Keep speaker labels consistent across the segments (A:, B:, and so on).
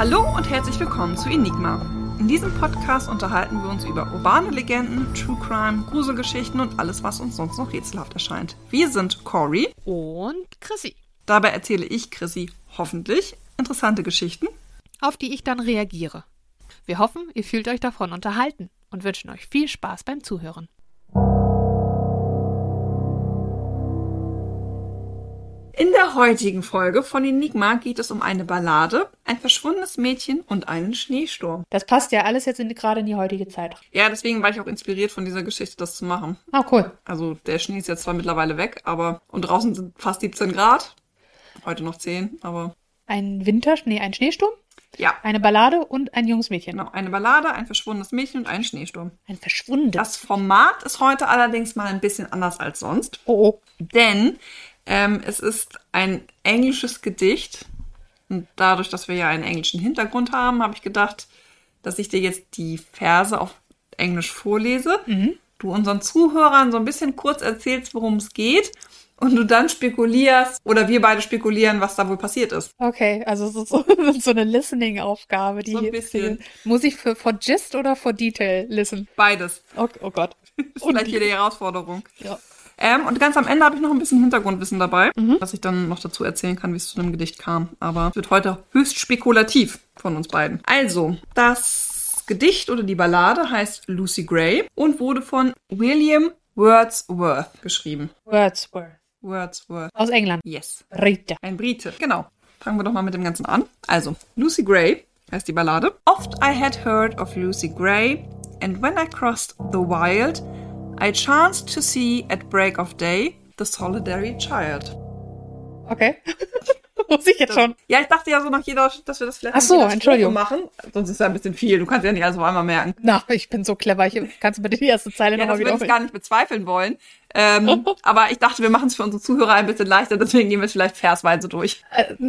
A: Hallo und herzlich willkommen zu Enigma. In diesem Podcast unterhalten wir uns über urbane Legenden, True Crime, Gruselgeschichten und alles, was uns sonst noch rätselhaft erscheint. Wir sind Cory
B: Und Chrissy,
A: Dabei erzähle ich, Chrissy, hoffentlich interessante Geschichten.
B: auf die ich dann reagiere. Wir hoffen, ihr fühlt euch davon unterhalten und wünschen euch viel Spaß beim Zuhören.
A: In der heutigen Folge von Enigma geht es um eine Ballade, ein verschwundenes Mädchen und einen Schneesturm.
B: Das passt ja alles jetzt in, gerade in die heutige Zeit.
A: Ja, deswegen war ich auch inspiriert von dieser Geschichte, das zu machen.
B: Ah, cool.
A: Also der Schnee ist jetzt zwar mittlerweile weg, aber und draußen sind fast 17 Grad. Heute noch 10, aber
B: Ein Winterschnee, ein Schneesturm,
A: ja.
B: eine Ballade und ein junges Mädchen.
A: Genau, eine Ballade, ein verschwundenes Mädchen und ein Schneesturm.
B: Ein verschwunden.
A: Das Format ist heute allerdings mal ein bisschen anders als sonst,
B: Oh, oh.
A: denn ähm, es ist ein englisches Gedicht. Und dadurch, dass wir ja einen englischen Hintergrund haben, habe ich gedacht, dass ich dir jetzt die Verse auf Englisch vorlese. Du unseren Zuhörern so ein bisschen kurz erzählst, worum es geht. Und du dann spekulierst, oder wir beide spekulieren, was da wohl passiert ist.
B: Okay, also so, so, so eine Listening-Aufgabe. Die
A: So ein bisschen.
B: Muss ich für for Gist oder for Detail listen?
A: Beides.
B: Oh, oh Gott.
A: ist vielleicht hier die Herausforderung.
B: Ja.
A: Ähm, und ganz am Ende habe ich noch ein bisschen Hintergrundwissen dabei, dass ich dann noch dazu erzählen kann, wie es zu dem Gedicht kam. Aber es wird heute höchst spekulativ von uns beiden. Also, das Gedicht oder die Ballade heißt Lucy Gray und wurde von William Wordsworth geschrieben.
B: Wordsworth.
A: Wordsworth.
B: Aus England.
A: Yes.
B: Rita.
A: Ein Brite. Genau. Fangen wir doch mal mit dem Ganzen an. Also, Lucy Gray heißt die Ballade. Oft I had heard of Lucy Gray, and when I crossed the wild, I chanced to see at break of day the solitary child.
B: Okay. Muss ich jetzt schon.
A: Ja, ich dachte ja so nach jeder, dass wir das vielleicht
B: Ach so, Entschuldigung.
A: Machen. Sonst ist ja ein bisschen viel. Du kannst ja nicht alles auf einmal merken.
B: Na, ich bin so clever. Ich, kannst du bitte die erste Zeile
A: Ja, das
B: nochmal
A: würde ich
B: wiederholen?
A: gar nicht bezweifeln wollen. Ähm, aber ich dachte, wir machen es für unsere Zuhörer ein bisschen leichter, deswegen gehen wir es vielleicht versweise durch.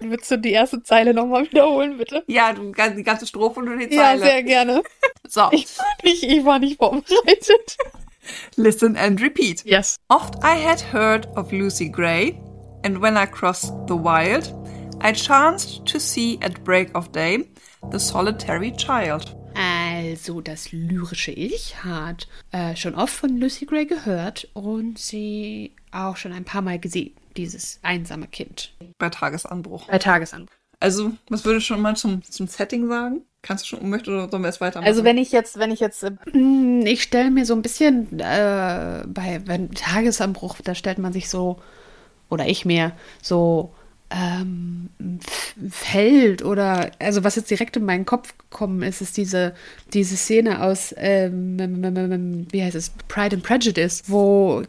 B: Willst du die erste Zeile nochmal wiederholen, bitte?
A: Ja, du, die ganze Strophe und die
B: Ja,
A: Zeile.
B: sehr gerne.
A: so,
B: Ich, ich, ich war nicht vorbereitet.
A: listen and repeat.
B: Yes.
A: Oft I had heard of Lucy Gray, and when I crossed the wild, I chanced to see at break of day the solitary child.
B: Also, das lyrische Ich hat äh, schon oft von Lucy Gray gehört und sie auch schon ein paar Mal gesehen, dieses einsame Kind.
A: Bei Tagesanbruch.
B: Bei Tagesanbruch.
A: Also, was würdest du schon mal zum, zum Setting sagen? Kannst du schon, möchtest oder sollen wir es weitermachen?
B: Also wenn ich jetzt, wenn ich jetzt, äh, mm, ich stelle mir so ein bisschen äh, bei wenn Tagesanbruch, da stellt man sich so, oder ich mir so ähm, Feld oder also was jetzt direkt in meinen Kopf gekommen ist, ist diese diese Szene aus ähm, wie heißt es Pride and Prejudice, wo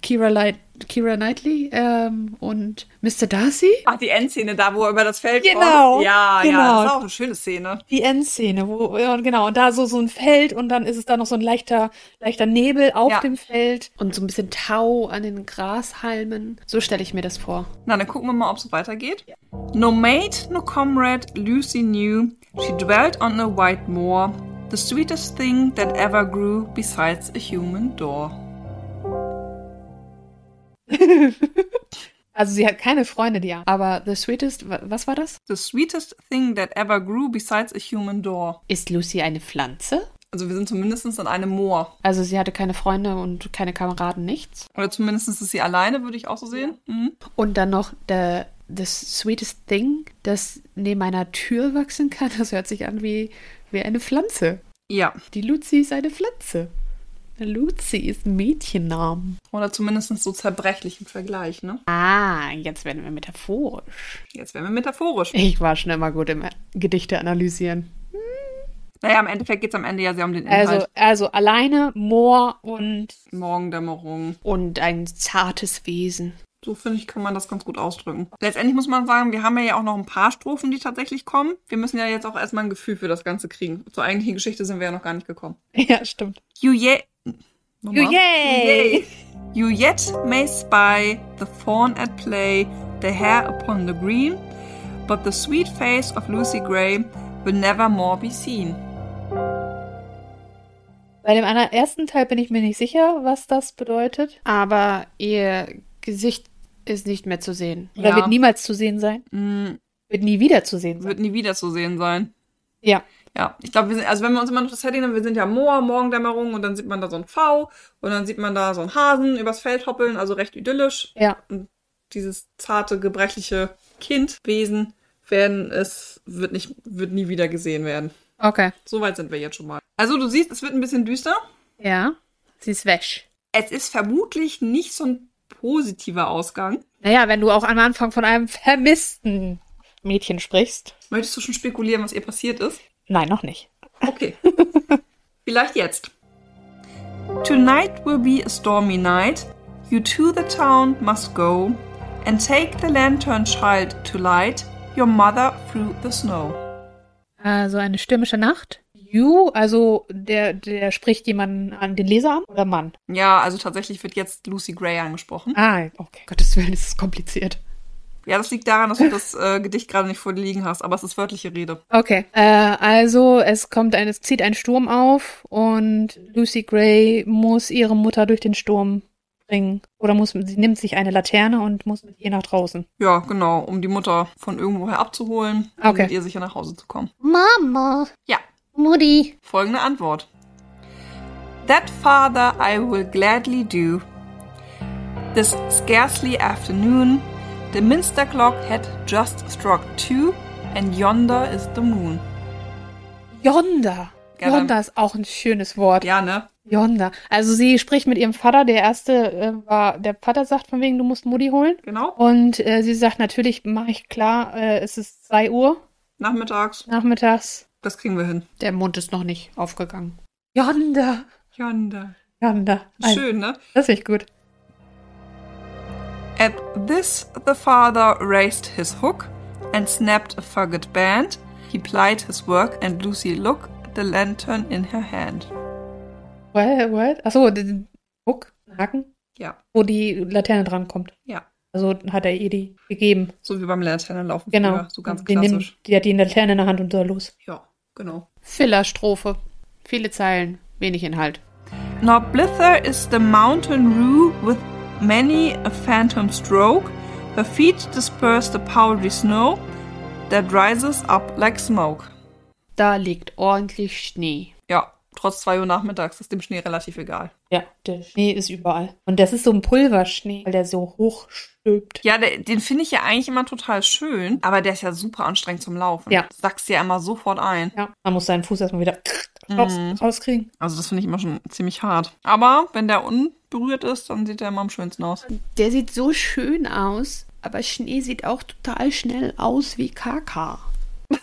B: Kira, Light, Kira Knightley ähm, und Mr. Darcy
A: Ach, die Endszene da, wo er über das Feld
B: Genau,
A: kommt. Ja, ja,
B: genau.
A: das ist auch eine schöne Szene.
B: die Endszene, wo ja, genau und da so so ein Feld und dann ist es da noch so ein leichter leichter Nebel auf
A: Ja.
B: dem Feld und so ein bisschen Tau an den Grashalmen. So stelle ich mir das vor.
A: Na, dann gucken wir mal, ob es weitergeht. No mate, no comrade, Lucy knew. She dwelt on a white moor, the sweetest thing that ever grew besides a human door.
B: Also sie hat keine Freunde, die aber the sweetest, wa- was war das?
A: The sweetest thing that ever grew besides a human door.
B: Ist Lucy eine Pflanze?
A: Also wir sind zumindest in einem Moor.
B: Also sie hatte keine Freunde und keine Kameraden, nichts.
A: Oder zumindest ist sie alleine, würde ich auch so sehen. Mhm.
B: Und dann noch the, the sweetest thing, das neben einer Tür wachsen kann. Das hört sich an wie, wie eine Pflanze.
A: Ja.
B: Die Lucy ist eine Pflanze. Lucy ist ein Mädchennamen.
A: Oder zumindest so zerbrechlich im Vergleich, ne?
B: Ah, jetzt werden wir metaphorisch.
A: Jetzt werden wir metaphorisch.
B: Ich war schon immer gut im Gedichte analysieren.
A: Naja, im Endeffekt geht es am Ende ja sehr um den Inhalt.
B: Also, also alleine Moor und,
A: Morgendämmerung.
B: und ein zartes Wesen.
A: So finde ich, kann man das ganz gut ausdrücken. Letztendlich muss man sagen, wir haben ja auch noch ein paar Strophen, die tatsächlich kommen. Wir müssen ja jetzt auch erstmal ein Gefühl für das Ganze kriegen. Zur eigentlichen Geschichte sind wir ja noch gar nicht gekommen.
B: Ja, stimmt.
A: You
B: You yay!
A: You yet may spy the fawn at play, the hair upon the green, but the sweet face of Lucy Gray will never more be seen.
B: Bei dem ersten Teil bin ich mir nicht sicher, was das bedeutet. Aber ihr Gesicht ist nicht mehr zu sehen. Oder
A: Ja.
B: wird niemals zu sehen sein.
A: Mm,
B: Wird nie wiederzusehen sein.
A: Wird nie wieder zu sehen sein.
B: Ja.
A: Ja, ich glaube, wir sind, also wenn wir uns immer noch das Setting nehmen, wir sind ja Moor, Morgendämmerung und dann sieht man da so ein V und dann sieht man da so einen Hasen übers Feld hoppeln, also recht idyllisch.
B: Ja.
A: Dieses zarte, gebrechliche Kindwesen werden es, wird nicht, wird nie wieder gesehen werden.
B: Okay.
A: Soweit sind wir jetzt schon mal. Also du siehst, es wird ein bisschen düster.
B: Ja. Sie ist wäsch.
A: Es ist vermutlich nicht so ein positiver Ausgang.
B: Naja, wenn du auch am Anfang von einem vermissten Mädchen sprichst.
A: Möchtest du schon spekulieren, was ihr passiert ist?
B: Nein, noch nicht.
A: Okay. Vielleicht jetzt. Tonight will be a stormy night. You to the town must go and take the lantern child to light your mother through the snow.
B: Also eine stürmische Nacht. You, also der, der spricht jemanden an den Leser an oder Mann?
A: Ja, also tatsächlich wird jetzt Lucy Gray angesprochen.
B: Ah, okay. Gottes Willen, ist es kompliziert.
A: Ja, das liegt daran, dass du das äh, Gedicht gerade nicht vor dir liegen hast, aber es ist wörtliche Rede.
B: Okay. Äh, also es kommt ein, es zieht ein Sturm auf und Lucy Gray muss ihre Mutter durch den Sturm bringen. Oder muss, sie nimmt sich eine Laterne und muss mit ihr nach draußen.
A: Ja, genau, um die Mutter von irgendwoher abzuholen und
B: Okay.
A: mit ihr sicher nach Hause zu kommen.
B: Mama.
A: Ja,
B: Mutti.
A: folgende Antwort. That father I will gladly do. This scarcely afternoon, the minster clock had just struck two, and yonder is the moon.
B: Yonder.
A: Gerne.
B: Yonder ist auch ein schönes Wort.
A: Ja, ne?
B: Yonder. Also sie spricht mit ihrem Vater. Der erste äh, war, der Vater sagt von wegen, du musst Mutti holen.
A: Genau.
B: Und äh, sie sagt, natürlich mache ich klar, äh, es ist 2 Uhr
A: Nachmittags.
B: nachmittags.
A: Das kriegen wir hin.
B: Der Mund ist noch nicht aufgegangen. Yonder.
A: Yonder.
B: Yonder.
A: Schön, ne?
B: Das ist echt gut.
A: At this, the father raised his hook and snapped a faggot band. He plied his work, and Lucy looked the lantern in her hand.
B: What? what? Achso, den Hook, Haken,
A: Ja,
B: wo die Laterne dran kommt.
A: ja.
B: Also hat er ihr die gegeben.
A: So wie beim Laternenlaufen
B: Genau.
A: früher. So ganz
B: die, nimmt,
A: klassisch.
B: die hat die Laterne in der Hand und soll los.
A: Ja, genau.
B: Filler-Strophe. Viele Zeilen, wenig Inhalt.
A: Now blither is the mountain rue with many a phantom stroke. Her feet disperse the powdery snow that rises up like smoke.
B: Da liegt ordentlich Schnee.
A: Ja, trotz 2 Uhr nachmittags ist dem Schnee relativ egal.
B: Ja, der Schnee ist überall. Und das ist so ein Pulverschnee, weil der so hoch stülpt.
A: Ja, der, den finde ich ja eigentlich immer total schön, aber der ist ja super anstrengend zum Laufen.
B: Ja.
A: Du sagst ja immer sofort ein.
B: Ja, man muss seinen Fuß erstmal wieder raus,
A: Mhm.
B: rauskriegen.
A: Also das finde ich immer schon ziemlich hart. Aber wenn der unberührt ist, dann sieht der immer am schönsten aus.
B: Der sieht so schön aus, aber Schnee sieht auch total schnell aus wie Kaka.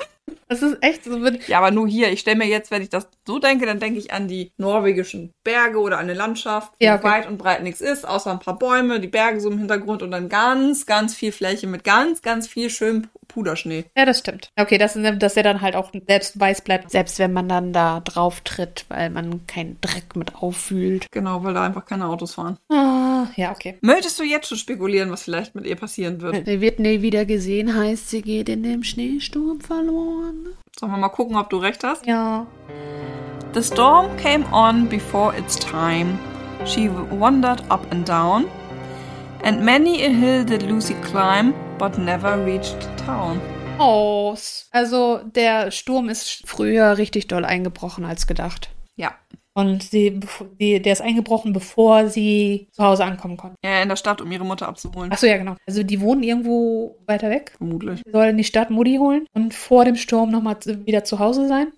B: Das ist echt so.
A: Ja, aber nur hier. Ich stelle mir jetzt, wenn ich das so denke, dann denke ich an die norwegischen Berge oder an eine Landschaft, wo
B: Ja, okay.
A: weit und breit nichts ist, außer ein paar Bäume, die Berge so im Hintergrund und dann ganz, ganz viel Fläche mit ganz, ganz viel schönem Puderschnee.
B: ja, das stimmt. Okay, das, dass er dann halt auch selbst weiß bleibt, selbst wenn man dann da drauf tritt, weil man keinen Dreck mit auffühlt.
A: Genau, weil da einfach keine Autos fahren.
B: Ah, ja, okay.
A: Möchtest du jetzt schon spekulieren, was vielleicht mit ihr passieren wird?
B: Sie wird nie wieder gesehen, heißt, sie geht in dem Schneesturm verloren.
A: Sollen wir mal gucken, ob du recht hast?
B: Ja.
A: The storm came on before its time. She wandered up and down, and many a hill did Lucy climb, but never reached town.
B: Oh, also der Sturm ist früher richtig doll eingebrochen als gedacht.
A: Ja.
B: Und sie, die, der ist eingebrochen, bevor sie zu Hause ankommen konnten.
A: Ja, in der Stadt, um ihre Mutter abzuholen.
B: Achso, ja, genau. Also die wohnen irgendwo weiter weg.
A: Vermutlich.
B: Sie soll in die Stadt Mutti holen und vor dem Sturm nochmal wieder zu Hause sein.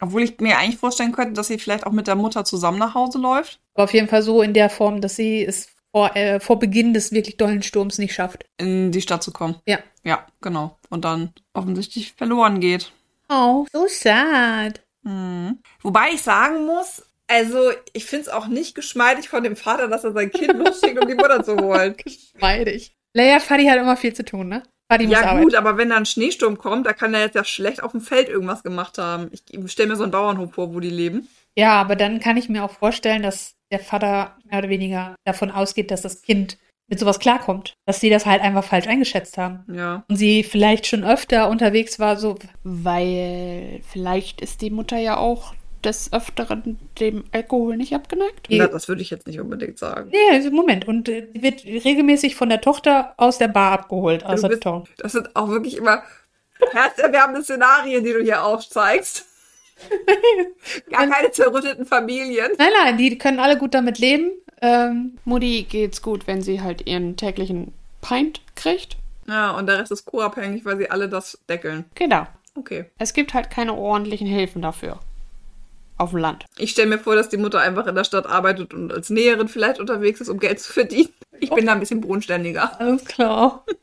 A: Obwohl ich mir eigentlich vorstellen könnte, dass sie vielleicht auch mit der Mutter zusammen nach Hause läuft.
B: Aber auf jeden Fall so in der Form, dass sie es vor, äh, vor Beginn des wirklich dollen Sturms nicht schafft.
A: in die Stadt zu kommen.
B: Ja.
A: Ja, genau. Und dann offensichtlich verloren geht.
B: Oh, so sad.
A: Mhm. Wobei ich sagen muss, also ich finde es auch nicht geschmeidig von dem Vater, dass er sein Kind losschickt, um die Mutter zu holen.
B: Geschmeidig. Leia Fadi hat immer viel zu tun, ne? Fadi muss
A: Ja
B: arbeiten.
A: gut, aber wenn da ein Schneesturm kommt, da kann er jetzt ja schlecht auf dem Feld irgendwas gemacht haben. Ich stelle mir so einen Bauernhof vor, wo die leben.
B: Ja, aber dann kann ich mir auch vorstellen, dass der Vater mehr oder weniger davon ausgeht, dass das Kind mit sowas klarkommt. Dass sie das halt einfach falsch eingeschätzt haben.
A: Ja.
B: Und sie vielleicht schon öfter unterwegs war, so, weil vielleicht ist die Mutter ja auch des Öfteren dem Alkohol nicht abgeneigt.
A: Na, das würde ich jetzt nicht unbedingt sagen.
B: Nee, also Moment. Und äh, sie wird regelmäßig von der Tochter aus der Bar abgeholt, aus
A: bist-. Das sind auch wirklich immer Herzerwärmende Szenarien, die du hier aufzeigst. Gar keine zerrütteten Familien.
B: Nein, nein, die können alle gut damit leben. Ähm, Mutti geht's gut, wenn sie halt ihren täglichen Pint kriegt.
A: Ja, und der Rest ist co-abhängig, weil sie alle das deckeln.
B: Genau.
A: Okay.
B: Es gibt halt keine ordentlichen Hilfen dafür. Auf dem Land.
A: Ich stelle mir vor, dass die Mutter einfach in der Stadt arbeitet und als Näherin vielleicht unterwegs ist, um Geld zu verdienen. Ich bin da ein bisschen bodenständiger.
B: Alles klar.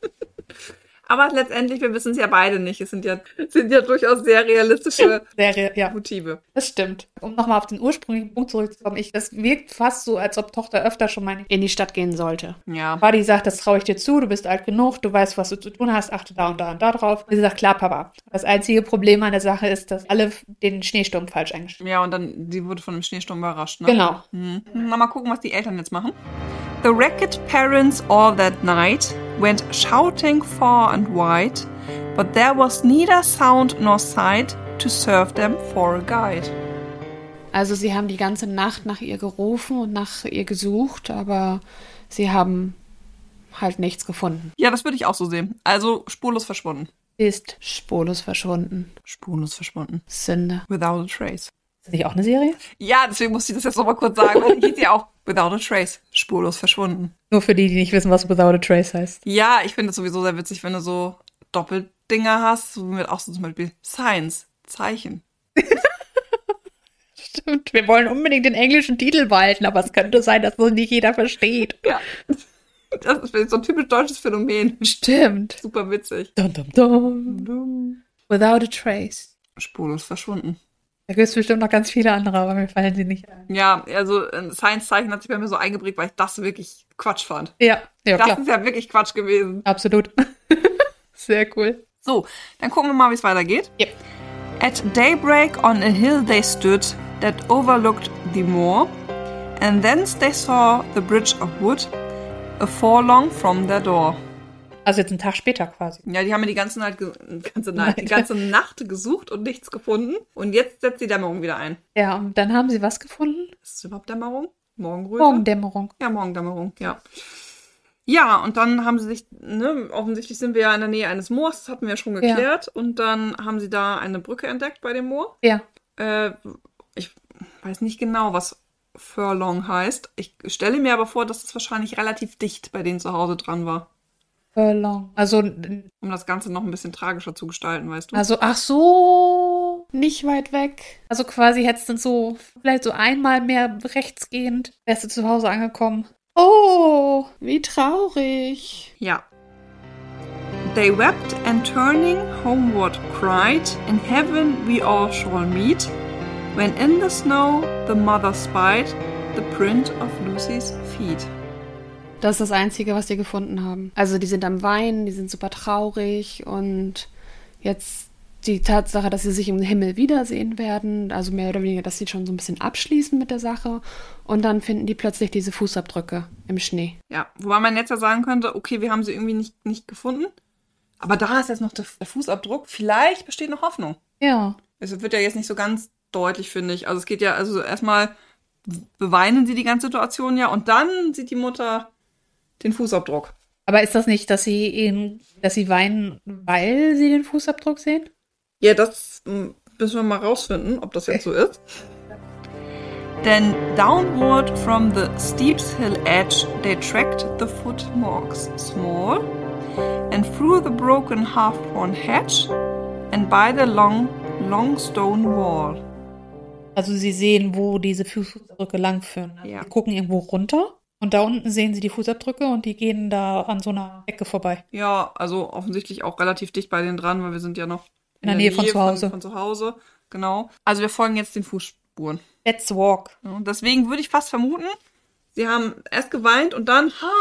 A: Aber letztendlich, wir wissen es ja beide nicht. Es sind ja, sind ja durchaus sehr realistische
B: Serie, ja.
A: Motive.
B: Das stimmt. Um nochmal auf den ursprünglichen Punkt zurückzukommen, ich, das wirkt fast so, als ob Tochter öfter schon mal in die Stadt gehen sollte.
A: Ja.
B: Buddy sagt, das traue ich dir zu, du bist alt genug, du weißt, was du zu tun hast, achte da und da und da drauf. Und sie sagt, klar, Papa. Das einzige Problem an der Sache ist, dass alle den Schneesturm falsch eingestellt
A: Ja, und dann, die wurde von dem Schneesturm überrascht, ne?
B: Genau.
A: Mhm. Na, mal gucken, was die Eltern jetzt machen. The ragged parents all that night went shouting far and wide, but there was neither sound nor sight to serve them for a guide.
B: Also sie haben die ganze Nacht nach ihr gerufen und nach ihr gesucht, aber sie haben halt nichts gefunden.
A: Ja, das würde ich auch so sehen. Also spurlos verschwunden.
B: Ist spurlos verschwunden.
A: Spurlos verschwunden.
B: Sünde.
A: Without a trace.
B: Das nicht auch eine Serie?
A: Ja, deswegen musste ich das jetzt nochmal kurz sagen, die hieß ja auch Without a trace. Spurlos verschwunden.
B: Nur für die, die nicht wissen, was Without a Trace heißt.
A: Ja, ich finde es sowieso sehr witzig, wenn du so Doppeldinger hast, so mit auch so zum Beispiel Science, Zeichen.
B: Stimmt, wir wollen unbedingt den englischen Titel behalten, aber es könnte sein, dass das nicht jeder versteht.
A: Ja. Das ist so ein typisch deutsches Phänomen.
B: Stimmt.
A: Super witzig.
B: Dum, dum, dum. Without a Trace.
A: Spurlos verschwunden.
B: Da gibt es bestimmt noch ganz viele andere, aber mir fallen sie nicht ein.
A: Ja, also ein Science-Zeichen hat sich bei mir so eingeprägt, weil ich das wirklich Quatsch fand.
B: Ja, ja
A: Das
B: klar.
A: ist ja wirklich Quatsch gewesen.
B: Absolut. Sehr cool.
A: So, dann gucken wir mal, wie es weitergeht.
B: Yep.
A: At daybreak on a hill they stood that overlooked the moor, and thence they saw the bridge of wood, a forlong from their door.
B: Also jetzt einen Tag später quasi.
A: Ja, die haben mir die ganze Nacht, ganze Nacht, die ganze Nacht gesucht und nichts gefunden. Und jetzt setzt die Dämmerung wieder ein.
B: Ja, und dann haben sie was gefunden?
A: Ist es überhaupt Dämmerung? Morgenröte?
B: Morgendämmerung.
A: Ja, Morgendämmerung, ja. Ja, und dann haben sie sich, ne, offensichtlich sind wir ja in der Nähe eines Moors, das hatten wir ja schon geklärt. Und dann haben sie da eine Brücke entdeckt bei dem Moor.
B: Ja.
A: Äh, ich weiß nicht genau, was Furlong heißt. Ich stelle mir aber vor, dass es wahrscheinlich relativ dicht bei denen zu Hause dran war.
B: Furlong. Also,
A: Um das Ganze noch ein bisschen tragischer zu gestalten, weißt du?
B: also, ach so, nicht weit weg. Also quasi hättest du so, vielleicht so einmal mehr rechtsgehend, wärst du zu Hause angekommen. Oh, wie traurig.
A: Ja. They wept and turning homeward cried, In heaven we all shall meet. When in the snow the mother spied the print of Lucy's feet.
B: Das ist das Einzige, was die gefunden haben. Also die sind am Weinen, die sind super traurig und jetzt die Tatsache, dass sie sich im Himmel wiedersehen werden, also mehr oder weniger, dass sie schon so ein bisschen abschließen mit der Sache und dann finden die plötzlich diese Fußabdrücke im Schnee.
A: Ja, wobei man jetzt ja sagen könnte, okay, wir haben sie irgendwie nicht, nicht gefunden. Aber da ist jetzt noch der, der Fußabdruck. Vielleicht besteht noch Hoffnung.
B: Ja.
A: Es wird ja jetzt nicht so ganz deutlich, finde ich. Also es geht ja, also erstmal beweinen sie die ganze Situation ja und dann sieht die Mutter den Fußabdruck.
B: Aber ist das nicht, dass sie ihn, dass sie weinen, weil sie den Fußabdruck sehen?
A: Ja, das müssen wir mal rausfinden, ob das jetzt so ist. Then downward from the steep hill edge they tracked the footmarks small, and through the broken half-worn hedge, and by the long, long stone wall.
B: Also sie sehen, wo diese Fußabdrücke langführen. Also
A: Ja.
B: Sie gucken irgendwo runter und da unten sehen sie die Fußabdrücke und die gehen da an so einer Ecke vorbei.
A: Ja, also offensichtlich auch relativ dicht bei denen dran, weil wir sind ja noch
B: In der Nähe von zu Hause.
A: Von, zu Hause, genau. Also wir folgen jetzt den Fußspuren.
B: Let's walk.
A: Ja, deswegen würde ich fast vermuten, sie haben erst geweint und dann, ha,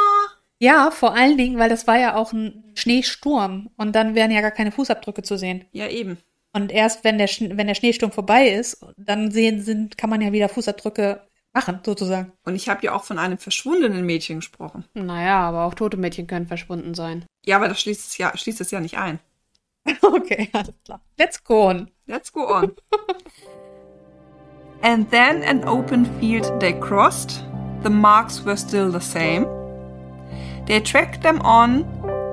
B: Ja, vor allen Dingen, weil das war ja auch ein Schneesturm und dann wären ja gar keine Fußabdrücke zu sehen.
A: ja eben.
B: Und erst wenn der, Schn- wenn der Schneesturm vorbei ist, dann sehen sind, kann man ja wieder Fußabdrücke machen, sozusagen.
A: Und ich habe ja auch von einem verschwundenen Mädchen gesprochen.
B: Naja, aber auch tote Mädchen können verschwunden sein.
A: Ja, aber das schließt es ja, schließt es ja nicht ein.
B: Okay, alles klar. Let's go on.
A: Let's go on. and then an open field they crossed. The marks were still the same. They tracked them on,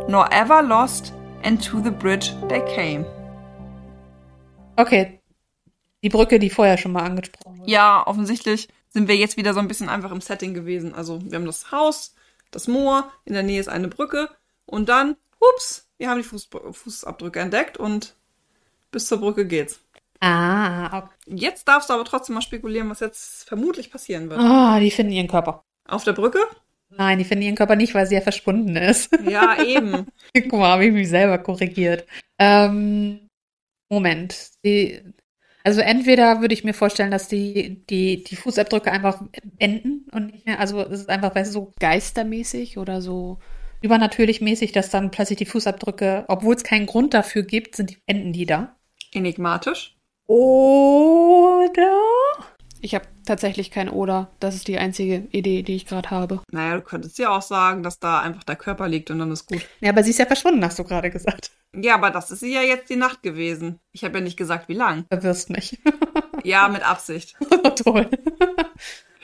A: nor ever lost and to the bridge they came.
B: Okay. Die Brücke, die vorher schon mal angesprochen wurde.
A: Ja, offensichtlich sind wir jetzt wieder so ein bisschen einfach im Setting gewesen. Also wir haben das Haus, das Moor, in der Nähe ist eine Brücke und dann, ups, wir haben die Fuß Fußabdrücke entdeckt und bis zur Brücke geht's.
B: Ah, okay.
A: Jetzt darfst du aber trotzdem mal spekulieren, was jetzt vermutlich passieren wird.
B: Ah, die finden ihren Körper.
A: Auf der Brücke?
B: Nein, die finden ihren Körper nicht, weil sie ja verschwunden ist.
A: Ja, eben.
B: Guck mal, habe ich mich selber korrigiert. Ähm, Moment. Die, also entweder würde ich mir vorstellen, dass die, die, die Fußabdrücke einfach enden und nicht mehr, also es ist einfach, weißt so geistermäßig oder so übernatürlich mäßig, dass dann plötzlich die Fußabdrücke, obwohl es keinen Grund dafür gibt, sind die, enden die da.
A: Enigmatisch.
B: Oder? Ich habe tatsächlich kein Oder. Das ist die einzige Idee, die ich gerade habe.
A: Naja, du könntest ja auch sagen, dass da einfach der Körper liegt und dann ist gut.
B: Ja, aber sie ist ja verschwunden, hast du gerade gesagt.
A: Ja, aber das ist ja jetzt die Nacht gewesen. Ich habe ja nicht gesagt, wie lang.
B: Verwirrst mich.
A: Ja, mit Absicht.
B: Toll.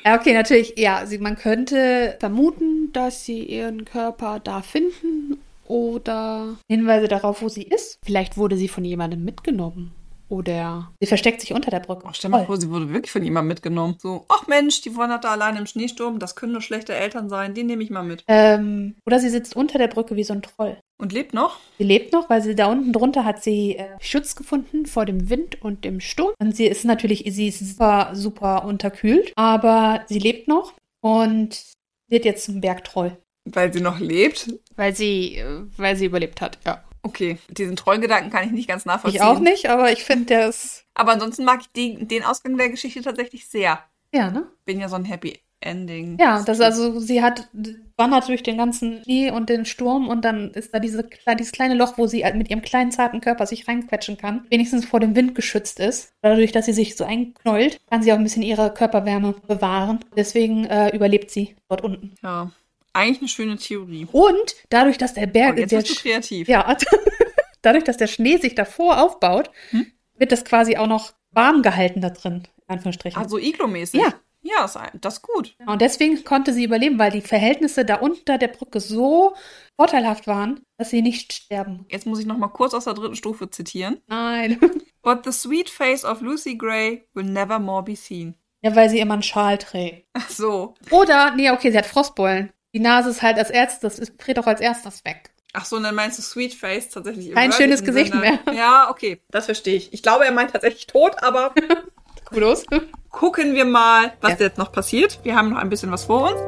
B: Ja, okay, natürlich, ja, sie, man könnte vermuten, dass sie ihren Körper da finden oder Hinweise darauf, wo sie ist. Vielleicht wurde sie von jemandem mitgenommen. Oder sie versteckt sich unter der Brücke.
A: Oh, stell mal vor, sie wurde wirklich von jemandem mitgenommen. So, ach Mensch, die wandert da allein im Schneesturm. Das können nur schlechte Eltern sein. Die nehme ich mal mit.
B: Ähm, oder sie sitzt unter der Brücke wie so ein Troll.
A: Und lebt noch?
B: Sie lebt noch, weil sie da unten drunter hat sie äh, Schutz gefunden vor dem Wind und dem Sturm. Und sie ist natürlich, sie ist super, super unterkühlt, aber sie lebt noch und wird jetzt zum Bergtroll.
A: Weil sie noch lebt?
B: Weil sie, äh, weil sie überlebt hat, ja.
A: Okay, diesen Trollgedanken kann ich nicht ganz nachvollziehen.
B: Ich auch nicht, aber ich finde, der ist.
A: Aber ansonsten mag ich die, den Ausgang der Geschichte tatsächlich sehr.
B: Ja, ne?
A: Bin ja so ein Happy Ending.
B: Ja, das also, sie hat wandert durch den ganzen Schnee und den Sturm und dann ist da diese, dieses kleine Loch, wo sie halt mit ihrem kleinen zarten Körper sich reinquetschen kann, wenigstens vor dem Wind geschützt ist. Dadurch, dass sie sich so einknollt, kann sie auch ein bisschen ihre Körperwärme bewahren. Deswegen äh, überlebt sie dort unten.
A: Ja. Eigentlich eine schöne Theorie.
B: Und dadurch, dass der Berg,
A: Oh, jetzt bist du kreativ.
B: ja, dadurch, dass der Schnee sich davor aufbaut,
A: Hm?
B: wird das quasi auch noch warm gehalten da drin, in Anführungsstrichen.
A: Also Iglo-mäßig.
B: Ja.
A: Ja, das ist gut.
B: Und deswegen konnte sie überleben, weil die Verhältnisse da unter der Brücke so vorteilhaft waren, dass sie nicht sterben.
A: Jetzt muss ich noch mal kurz aus der dritten Stufe zitieren.
B: Nein.
A: But the sweet face of Lucy Gray will never more be seen.
B: Ja, weil sie immer einen Schal trägt.
A: Ach so.
B: Oder, nee, okay, sie hat Frostbeulen. Die Nase ist halt als erstes, ist, dreht auch als erstes weg.
A: Ach so, und dann meinst du Sweet Face tatsächlich
B: Kein schönes Gesicht
A: Sinne. Ja, okay, das verstehe ich. Ich glaube, er meint tatsächlich tot, aber
B: Kudos.
A: gucken wir mal, was
B: Ja.
A: jetzt noch passiert. Wir haben noch ein bisschen was vor uns.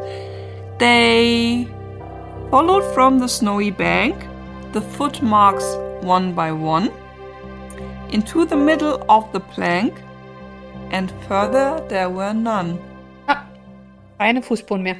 A: They followed from the snowy bank the footmarks one by one into the middle of the plank and further there were none.
B: Ah, keine Fußspuren mehr.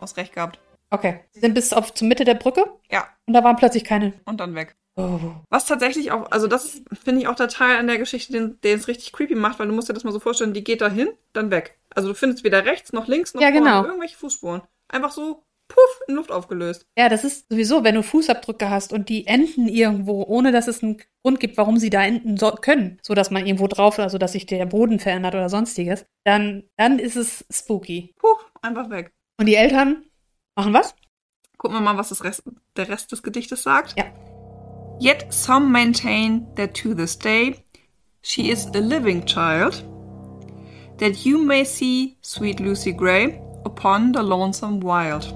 A: Hast recht gehabt.
B: Okay. Sie sind bis auf zur Mitte der Brücke
A: Ja,
B: und da waren plötzlich keine.
A: und dann weg.
B: Oh.
A: Was tatsächlich auch, also das ist, finde ich auch der Teil an der Geschichte, den, den es richtig creepy macht, weil du musst dir das mal so vorstellen, die geht da hin, dann weg. Also du findest weder rechts noch links noch
B: Ja,
A: vorne
B: genau.
A: irgendwelche Fußspuren. Einfach so, puff, in Luft aufgelöst.
B: Ja, das ist sowieso, wenn du Fußabdrücke hast und die enden irgendwo, ohne dass es einen Grund gibt, warum sie da enden so können, so dass man irgendwo drauf, also dass sich der Boden verändert oder sonstiges, dann, dann ist es spooky.
A: Puff, einfach weg.
B: Und die Eltern machen was?
A: Gucken wir mal, was das Rest, der Rest des Gedichtes sagt.
B: Ja.
A: Yet some maintain that to this day she is a living child, that you may see sweet Lucy Gray upon the lonesome wild.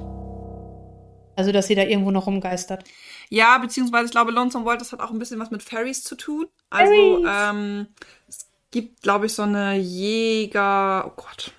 B: Also, dass sie da irgendwo noch rumgeistert.
A: Ja, beziehungsweise ich glaube, Lonesome Wild, das hat auch ein bisschen was mit Fairies zu tun. Also,
B: Fairies.
A: ähm, es gibt, glaube ich, so eine Jäger, oh Gott,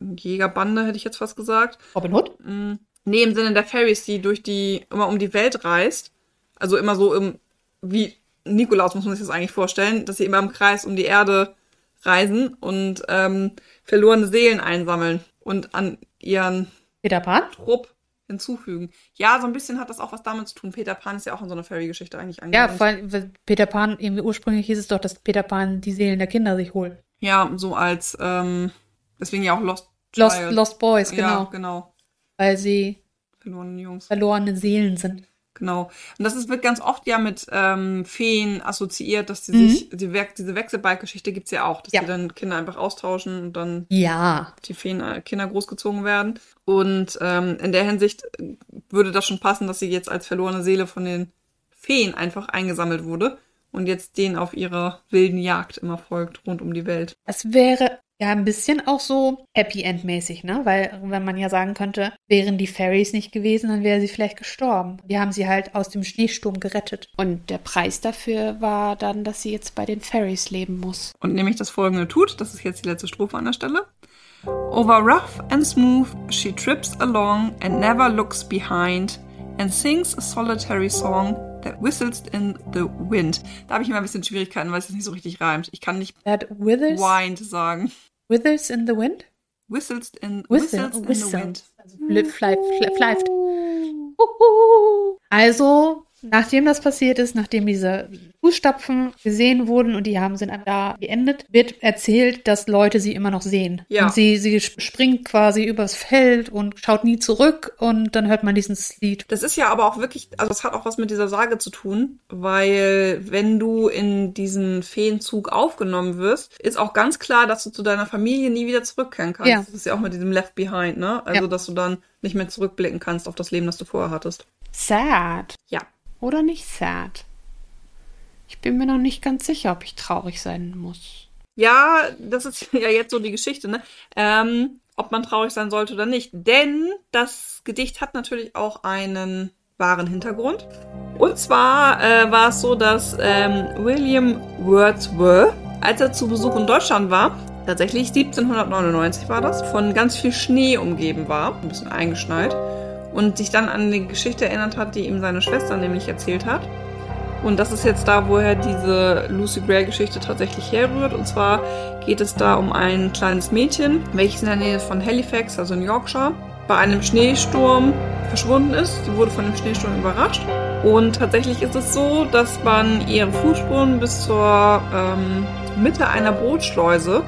A: Jägerbande hätte ich jetzt fast gesagt.
B: Robin Hood?
A: Mm, Nee, im Sinne der Fairies, die durch die, immer um die Welt reist. Also immer so im, wie Nikolaus muss man sich das eigentlich vorstellen, dass sie immer im Kreis um die Erde reisen und ähm, verlorene Seelen einsammeln und an ihren
B: Peter Pan?
A: Trupp hinzufügen. Ja, so ein bisschen hat das auch was damit zu tun. Peter Pan ist ja auch in so einer Fairy-Geschichte eigentlich
B: Ja,
A: angelegt.
B: vor allem, weil Peter Pan, irgendwie ursprünglich hieß es doch, dass Peter Pan die Seelen der Kinder sich holt.
A: Ja, so als, ähm, deswegen ja auch Lost
B: Lost,
A: Child.
B: Lost Boys, genau.
A: Ja, genau.
B: Weil sie
A: Verlorene Jungs.
B: verlorene Seelen sind.
A: Genau. Und das ist, wird ganz oft ja mit ähm, Feen assoziiert, dass die
B: Mhm.
A: sich, die We diese Wechselbalg-Geschichte gibt's ja auch, dass
B: Ja.
A: die dann Kinder einfach austauschen und dann
B: Ja.
A: die Feen äh, Kinder großgezogen werden. Und ähm, in der Hinsicht äh, würde das schon passen, dass sie jetzt als verlorene Seele von den Feen einfach eingesammelt wurde und jetzt denen auf ihrer wilden Jagd immer folgt rund um die Welt.
B: Es wäre ja ein bisschen auch so Happy End mäßig, ne? Weil wenn man ja sagen könnte, wären die Fairies nicht gewesen, dann wäre sie vielleicht gestorben. Die haben sie halt aus dem Schneesturm gerettet. Und der Preis dafür war dann, dass sie jetzt bei den Fairies leben muss.
A: Und nämlich das folgende tut, das ist jetzt die letzte Strophe an der Stelle. Over rough and smooth she trips along and never looks behind and sings a solitary song that whistles in the wind. Da habe ich immer ein bisschen Schwierigkeiten, weil es nicht so richtig reimt. Ich kann nicht
B: That withers,
A: wind sagen.
B: Withers in the wind?
A: Whistles in,
B: Whistle,
A: whistles in
B: whistle.
A: the wind.
B: Also pfeift. Also, nachdem das passiert ist, nachdem diese Fußstapfen gesehen wurden und die haben sind da geendet, wird erzählt, dass Leute sie immer noch sehen.
A: Ja.
B: Und sie, sie sp- springt quasi übers Feld und schaut nie zurück und dann hört man dieses Lied.
A: Das ist ja aber auch wirklich, also es hat auch was mit dieser Sage zu tun, weil wenn du in diesen Feenzug aufgenommen wirst, ist auch ganz klar, dass du zu deiner Familie nie wieder zurückkehren kannst.
B: Ja.
A: Das ist ja auch mit diesem Left Behind, ne? Also,
B: Ja.
A: dass du dann nicht mehr zurückblicken kannst auf das Leben, das du vorher hattest.
B: Sad.
A: Ja.
B: Oder nicht sad? Ich bin mir noch nicht ganz sicher, ob ich traurig sein muss.
A: Ja, das ist ja jetzt so die Geschichte, ne? Ähm, ob man traurig sein sollte oder nicht. Denn das Gedicht hat natürlich auch einen wahren Hintergrund. Und zwar äh, war es so, dass ähm, William Wordsworth, als er zu Besuch in Deutschland war, tatsächlich 1799 war das, von ganz viel Schnee umgeben war, ein bisschen eingeschneit, und sich dann an die Geschichte erinnert hat, die ihm seine Schwester nämlich erzählt hat. Und das ist jetzt da, woher diese Lucy Gray-Geschichte tatsächlich herrührt. Und zwar geht es da um ein kleines Mädchen, welches in der Nähe von Halifax, also in Yorkshire, bei einem Schneesturm verschwunden ist. Sie wurde von dem Schneesturm überrascht. Und tatsächlich ist es so, dass man ihre Fußspuren bis zur ähm, Mitte einer Bootschleuse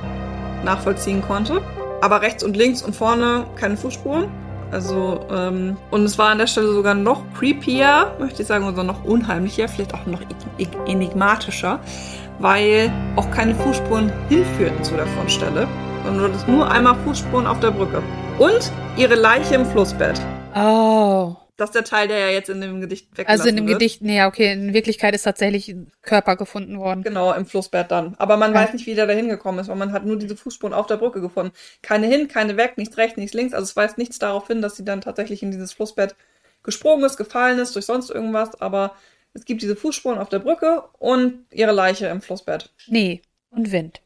A: nachvollziehen konnte. Aber rechts und links und vorne keine Fußspuren. Also, ähm, und es war an der Stelle sogar noch creepier, möchte ich sagen, oder noch unheimlicher, vielleicht auch noch enigmatischer, weil auch keine Fußspuren hinführten zu der Fundstelle, sondern nur einmal Fußspuren auf der Brücke. Und ihre Leiche im Flussbett.
B: Oh.
A: Das ist der Teil, der ja jetzt in dem Gedicht weggelassen
B: Also in dem
A: wird.
B: Gedicht, nee, okay, in Wirklichkeit ist tatsächlich ein Körper gefunden worden.
A: Genau, im Flussbett dann. Aber man
B: Ja.
A: weiß nicht, wie der da hingekommen ist, weil man hat nur diese Fußspuren auf der Brücke gefunden. Keine hin, keine weg, nichts rechts, nichts links. Also es weist nichts darauf hin, dass sie dann tatsächlich in dieses Flussbett gesprungen ist, gefallen ist, durch sonst irgendwas. Aber es gibt diese Fußspuren auf der Brücke und ihre Leiche im Flussbett.
B: Schnee und Wind.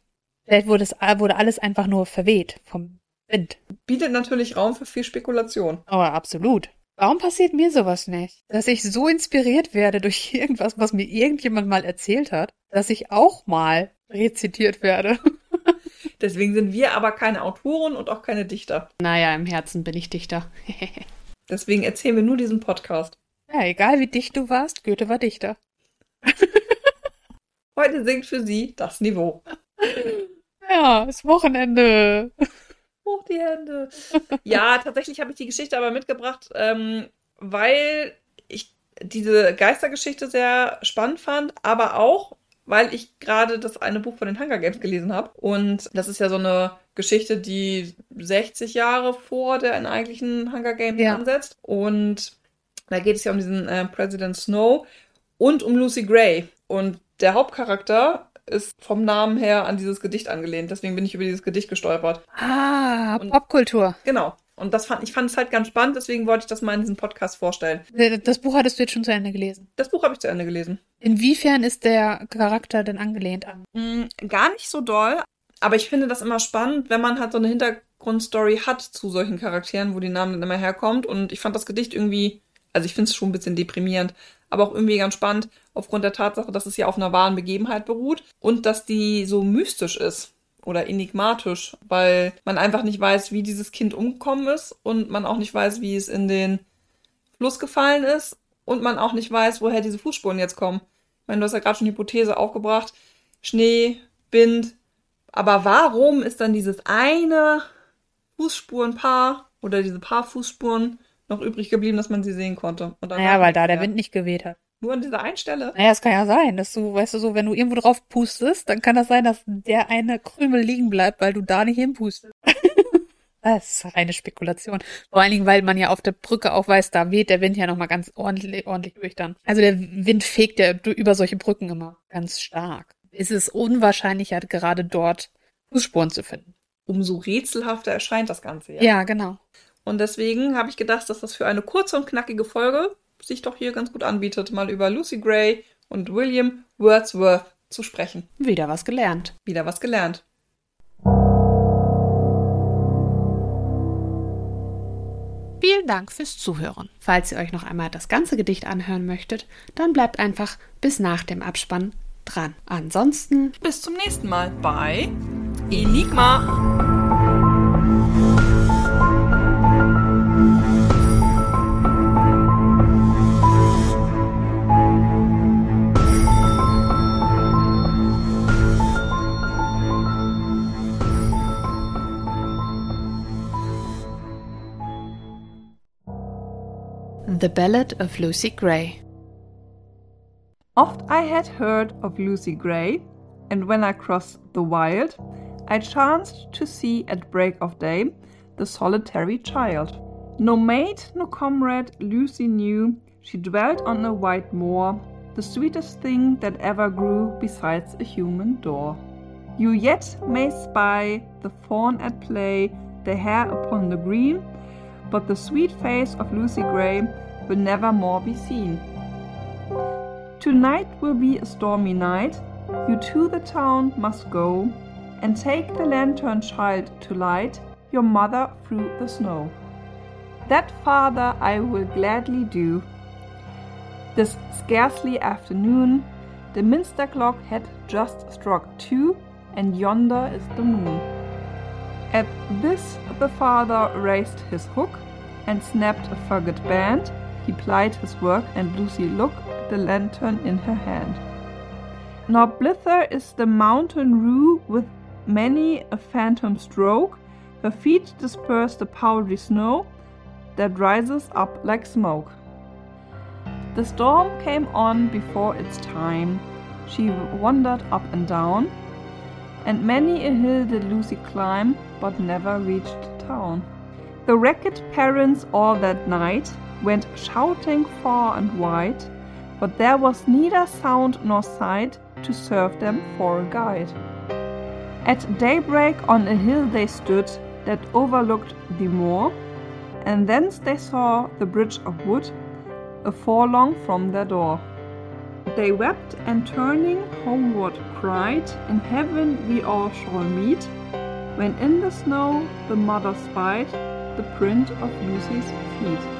B: Vielleicht wurde, es, wurde alles einfach nur verweht vom Wind.
A: Bietet natürlich Raum für viel Spekulation.
B: Aber absolut. Warum passiert mir sowas nicht? Dass ich so inspiriert werde durch irgendwas, was mir irgendjemand mal erzählt hat, dass ich auch mal rezitiert werde.
A: Deswegen sind wir aber keine Autoren und auch keine Dichter.
B: Naja, im Herzen bin ich Dichter.
A: Deswegen erzählen wir nur diesen Podcast.
B: ja, egal wie dicht du warst, Goethe war Dichter.
A: Heute singt für Sie das Niveau.
B: Ja, ist Wochenende.
A: Hoch die Hände. Ja, tatsächlich habe ich die Geschichte aber mitgebracht, ähm, weil ich diese Geistergeschichte sehr spannend fand, aber auch, weil ich gerade das eine Buch von den Hunger Games gelesen habe. Und das ist ja so eine Geschichte, die 60 Jahre vor der eigentlichen Hunger Games
B: Ja.
A: ansetzt. Und da geht es ja um diesen äh, President Snow und um Lucy Gray. Und der Hauptcharakter ist vom Namen her an dieses Gedicht angelehnt. Deswegen bin ich über dieses Gedicht gestolpert.
B: Ah,
A: Und-
B: Popkultur.
A: Genau. Und das fand ich fand es halt ganz spannend, deswegen wollte ich das mal in diesem Podcast vorstellen.
B: Das Buch hattest du jetzt schon zu Ende gelesen.
A: Das Buch habe ich zu Ende gelesen.
B: Inwiefern ist der Charakter denn angelehnt an?
A: Mm, gar nicht so doll, aber ich finde das immer spannend, wenn man halt so eine Hintergrundstory hat zu solchen Charakteren, wo die Namen dann immer herkommt. Und ich fand das Gedicht irgendwie, also ich finde es schon ein bisschen deprimierend, aber auch irgendwie ganz spannend, aufgrund der Tatsache, dass es ja auf einer wahren Begebenheit beruht und dass die so mystisch ist oder enigmatisch, weil man einfach nicht weiß, wie dieses Kind umgekommen ist und man auch nicht weiß, wie es in den Fluss gefallen ist und man auch nicht weiß, woher diese Fußspuren jetzt kommen. Ich meine, du hast ja gerade schon die Hypothese aufgebracht, Schnee, Wind, aber warum ist dann dieses eine Fußspurenpaar oder diese paar Fußspuren noch übrig geblieben, dass man sie sehen konnte?
B: Naja, weil da der
A: ja.
B: Wind nicht geweht hat.
A: Nur an dieser einen Stelle?
B: Naja, es kann ja sein, dass du, weißt du, so, wenn du irgendwo drauf pustest, dann kann das sein, dass der eine Krümel liegen bleibt, weil du da nicht hinpustest. Das ist reine Spekulation. Vor allen Dingen, weil man ja auf der Brücke auch weiß, da weht der Wind ja nochmal ganz ordentlich, ordentlich durch dann. Also der Wind fegt ja über solche Brücken immer ganz stark. Es ist unwahrscheinlicher, gerade dort Fußspuren zu finden.
A: Umso rätselhafter erscheint das Ganze
B: ja. Ja, genau.
A: Und deswegen habe ich gedacht, dass das für eine kurze und knackige Folge sich doch hier ganz gut anbietet, mal über Lucy Gray und William Wordsworth zu sprechen.
B: Wieder was gelernt.
A: Wieder was gelernt.
B: Vielen Dank fürs Zuhören. Falls ihr euch noch einmal das ganze Gedicht anhören möchtet, dann bleibt einfach bis nach dem Abspann dran. Ansonsten
A: bis zum nächsten Mal bei Enigma.
B: The Ballad of Lucy Gray.
A: Oft I had heard of Lucy Gray, and when I crossed the wild, I chanced to see at break of day the solitary child. No mate, no comrade Lucy knew, she dwelt on a white moor, the sweetest thing that ever grew besides a human door. You yet may spy the fawn at play, the hare upon the green, but the sweet face of Lucy Gray will never more be seen. Tonight will be a stormy night. You to the town must go and take the lantern child to light your mother through the snow. That, father, I will gladly do. This scarcely afternoon, the minster clock had just struck two, and yonder is the moon. At this, the father raised his hook and snapped a fagot band he plied his work, and Lucy looked the lantern in her hand. Now blither is the mountain rue with many a phantom stroke. Her feet disperse the powdery snow that rises up like smoke. The storm came on before its time. She wandered up and down, and many a hill did Lucy climb, but never reached town. The wrecked parents all that night went shouting far and wide, but there was neither sound nor sight to serve them for a guide. At daybreak on a hill they stood that overlooked the moor, and thence they saw the bridge of wood a furlong from their door. They wept and turning homeward cried, In heaven we all shall meet, when in the snow the mother spied the print of Lucy's feet.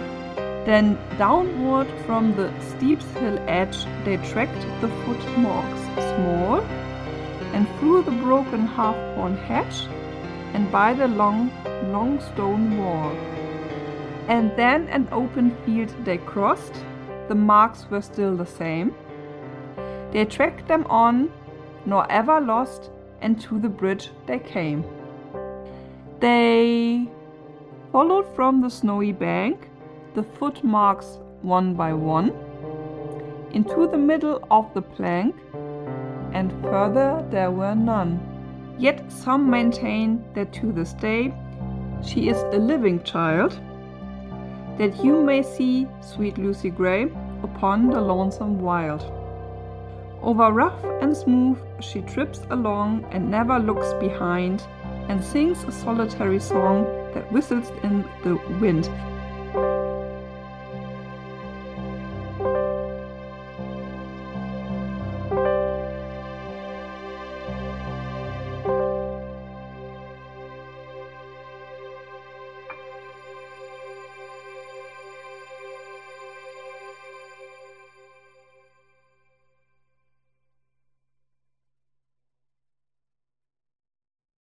A: Then downward from the steep hill edge they tracked the footmarks small, and through the broken half-horn hedge, and by the long, long stone wall. And then an open field they crossed, the marks were still the same. They tracked them on, nor ever lost, and to the bridge they came. They followed from the snowy bank the footmarks one by one into the middle of the plank, and further there were none. Yet some maintain that to this day she is a living child, that you may see sweet Lucy Gray upon the lonesome wild. Over rough and smooth she trips along and never looks behind, and sings a solitary song that whistles in the wind